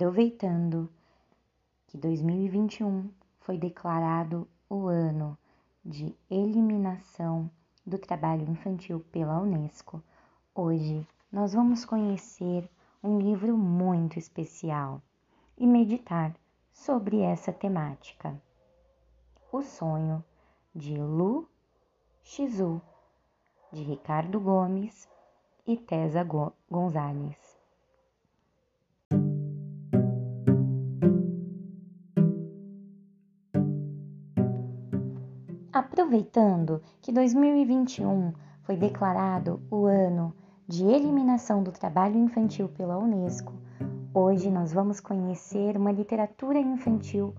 aproveitando que 2021 foi declarado o ano de eliminação do trabalho infantil pela Unesco, hoje nós vamos conhecer um livro muito especial e meditar sobre essa temática. O sonho de Lu Xizu, de Ricardo Gomes e Tesa Gonzalez. Aproveitando que 2021 foi declarado o ano de eliminação do trabalho infantil pela Unesco, hoje nós vamos conhecer uma literatura infantil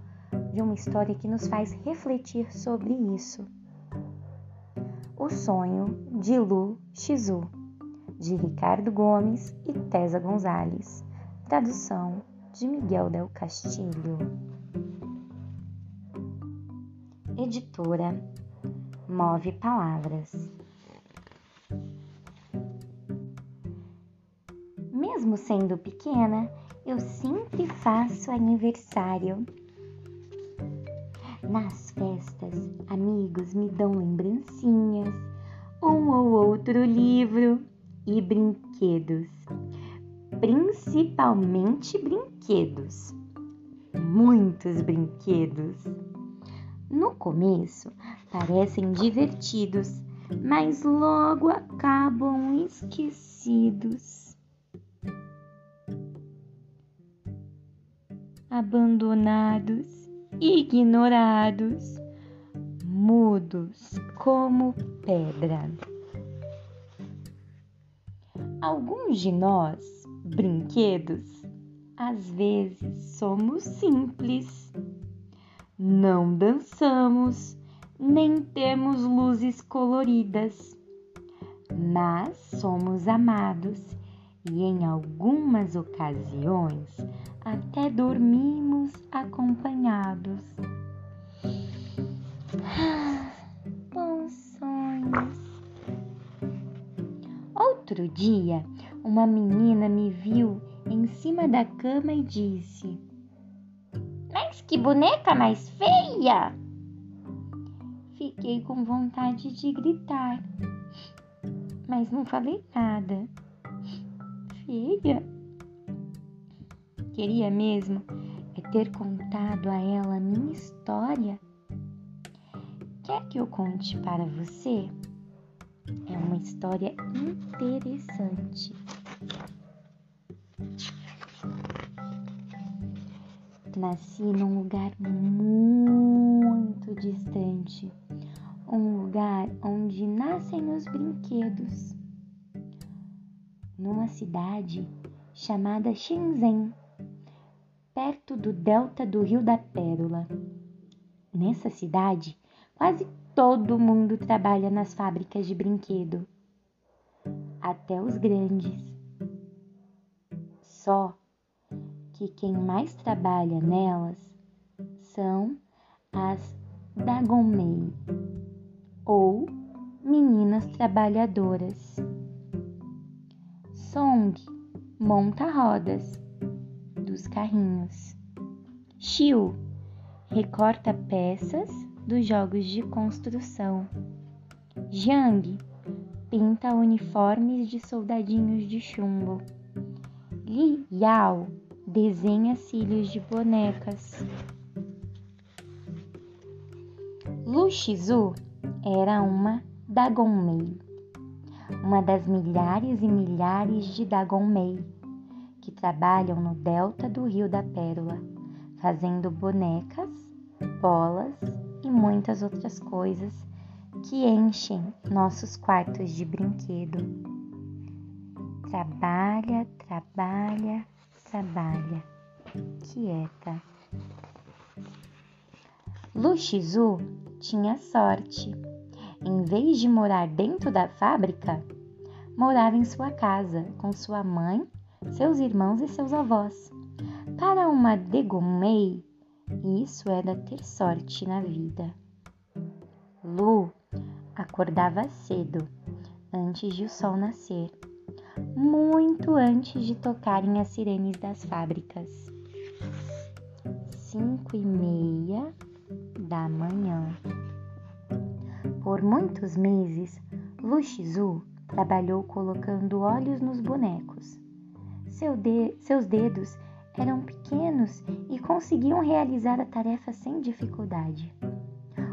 de uma história que nos faz refletir sobre isso. O Sonho de Lu Xizu, de Ricardo Gomes e Tesa Gonzalez, tradução de Miguel Del Castilho. Editora Move Palavras. Mesmo sendo pequena, eu sempre faço aniversário. Nas festas, amigos me dão lembrancinhas, um ou outro livro e brinquedos. Principalmente brinquedos. Muitos brinquedos. No começo parecem divertidos, mas logo acabam esquecidos. Abandonados, ignorados, mudos como pedra. Alguns de nós, brinquedos, às vezes somos simples não dançamos, nem temos luzes coloridas, mas somos amados e em algumas ocasiões até dormimos acompanhados. Ah, bons sonhos. Outro dia, uma menina me viu em cima da cama e disse: que boneca mais feia! Fiquei com vontade de gritar, mas não falei nada. Feia? Queria mesmo é ter contado a ela minha história. Quer que eu conte para você? É uma história interessante. nasci num lugar muito distante, um lugar onde nascem os brinquedos, numa cidade chamada Shenzhen, perto do delta do Rio da Pérola. Nessa cidade, quase todo mundo trabalha nas fábricas de brinquedo, até os grandes. Só que quem mais trabalha nelas são as Dagomei, ou meninas trabalhadoras. Song monta rodas dos carrinhos. Xiu recorta peças dos jogos de construção. Jiang pinta uniformes de soldadinhos de chumbo. Li Yao desenha cílios de bonecas. Lu Shizu era uma Dagonmei, uma das milhares e milhares de Dagonmei que trabalham no delta do Rio da Pérola, fazendo bonecas, bolas e muitas outras coisas que enchem nossos quartos de brinquedo. Trabalha, trabalha, trabalha, quieta. Luxizu tinha sorte. Em vez de morar dentro da fábrica, morava em sua casa com sua mãe, seus irmãos e seus avós. Para uma Degomei, isso era ter sorte na vida. Lu acordava cedo, antes de o sol nascer muito antes de tocarem as sirenes das fábricas. cinco e meia da manhã. Por muitos meses, Luxizu trabalhou colocando olhos nos bonecos. Seu de seus dedos eram pequenos e conseguiam realizar a tarefa sem dificuldade.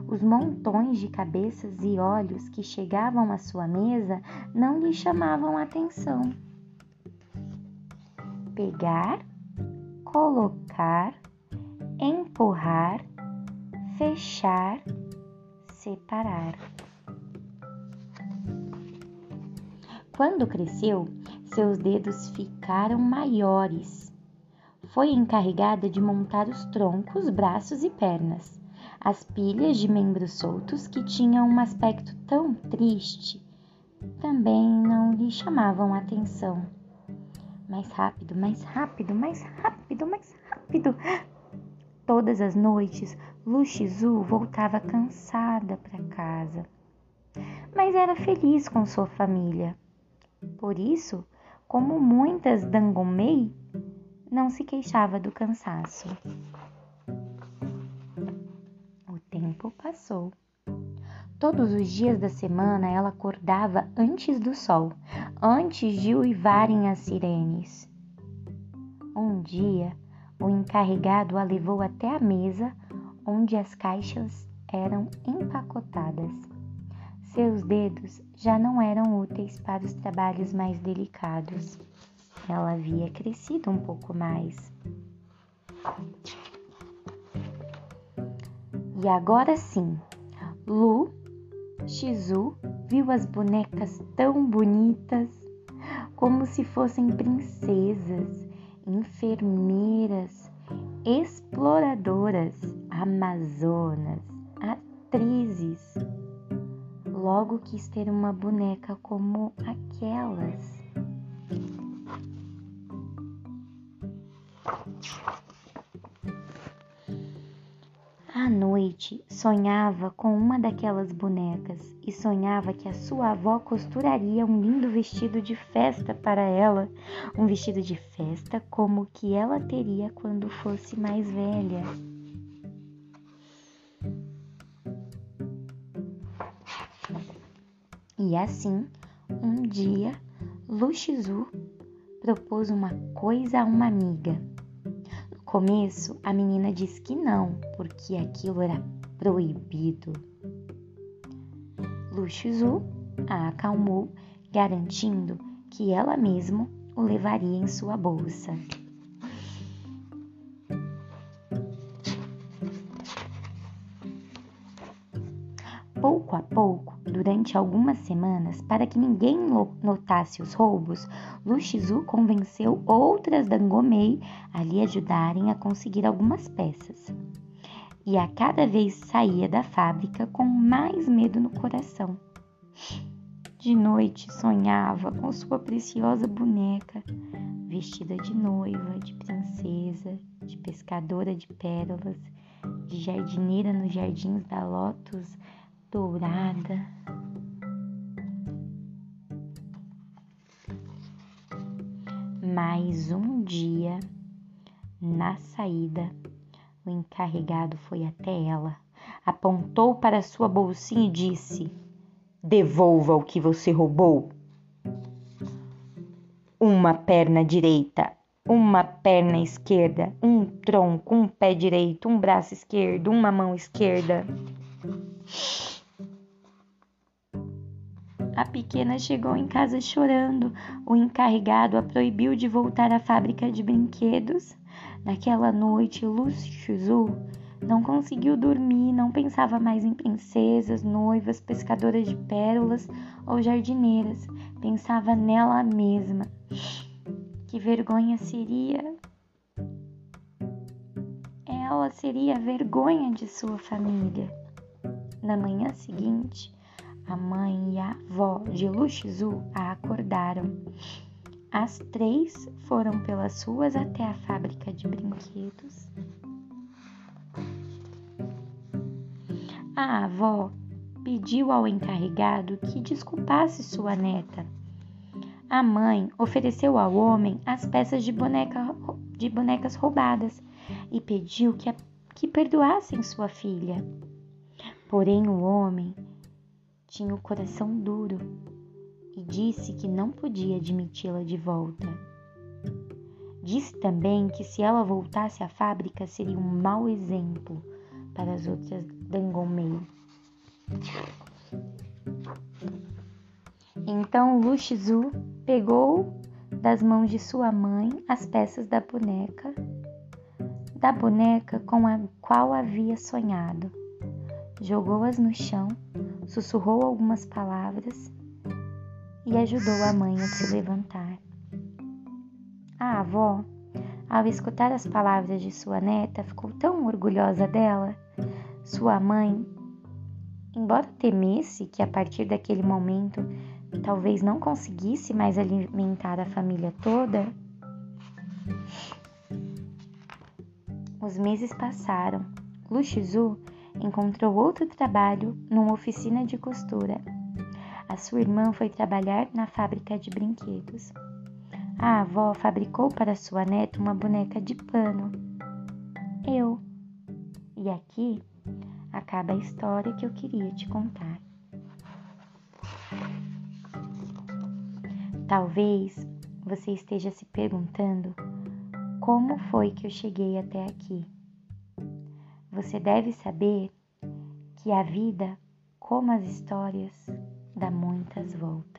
Os montões de cabeças e olhos que chegavam à sua mesa não lhe chamavam atenção. Pegar, colocar, empurrar, fechar, separar. Quando cresceu, seus dedos ficaram maiores. Foi encarregada de montar os troncos, braços e pernas, as pilhas de membros soltos que tinham um aspecto tão triste também não lhe chamavam atenção. Mais rápido, mais rápido, mais rápido, mais rápido. Todas as noites, Luxizu voltava cansada para casa, mas era feliz com sua família. Por isso, como muitas Dangomei, não se queixava do cansaço. O tempo passou. Todos os dias da semana ela acordava antes do sol, antes de uivarem as sirenes. Um dia, o encarregado a levou até a mesa onde as caixas eram empacotadas. Seus dedos já não eram úteis para os trabalhos mais delicados. Ela havia crescido um pouco mais. E agora sim, Lu Shizu viu as bonecas tão bonitas, como se fossem princesas, enfermeiras, exploradoras, amazonas, atrizes logo quis ter uma boneca como aquelas. À noite, sonhava com uma daquelas bonecas e sonhava que a sua avó costuraria um lindo vestido de festa para ela, um vestido de festa como o que ela teria quando fosse mais velha. E assim, um dia, Luxizu propôs uma coisa a uma amiga. Começo, a menina disse que não, porque aquilo era proibido. Luxizu a acalmou, garantindo que ela mesma o levaria em sua bolsa. Pouco a pouco, durante algumas semanas, para que ninguém notasse os roubos, Luxizu convenceu outras Dangomei a lhe ajudarem a conseguir algumas peças. E a cada vez saía da fábrica com mais medo no coração. De noite sonhava com sua preciosa boneca, vestida de noiva, de princesa, de pescadora de pérolas, de jardineira nos jardins da Lotus dourada. Mais um dia, na saída, o encarregado foi até ela, apontou para sua bolsinha e disse: Devolva o que você roubou. Uma perna direita, uma perna esquerda, um tronco, um pé direito, um braço esquerdo, uma mão esquerda. A pequena chegou em casa chorando. O encarregado a proibiu de voltar à fábrica de brinquedos. Naquela noite, Luxuzu não conseguiu dormir, não pensava mais em princesas, noivas, pescadoras de pérolas ou jardineiras. Pensava nela mesma. Que vergonha seria! Ela seria a vergonha de sua família. Na manhã seguinte, a mãe e a avó de Luxizu a acordaram. As três foram pelas ruas até a fábrica de brinquedos. A avó pediu ao encarregado que desculpasse sua neta. A mãe ofereceu ao homem as peças de, boneca, de bonecas roubadas e pediu que que perdoassem sua filha. Porém, o homem tinha o coração duro e disse que não podia admiti-la de volta. Disse também que se ela voltasse à fábrica seria um mau exemplo para as outras Dangomei. Então Lu Shizu pegou das mãos de sua mãe as peças da boneca, da boneca com a qual havia sonhado. Jogou-as no chão, sussurrou algumas palavras e ajudou a mãe a se levantar. A avó, ao escutar as palavras de sua neta, ficou tão orgulhosa dela. Sua mãe, embora temesse que a partir daquele momento talvez não conseguisse mais alimentar a família toda, os meses passaram. Luxizu encontrou outro trabalho numa oficina de costura a sua irmã foi trabalhar na fábrica de brinquedos. A avó fabricou para sua neta uma boneca de pano. Eu. E aqui acaba a história que eu queria te contar. Talvez você esteja se perguntando como foi que eu cheguei até aqui. Você deve saber que a vida, como as histórias, dá muitas voltas.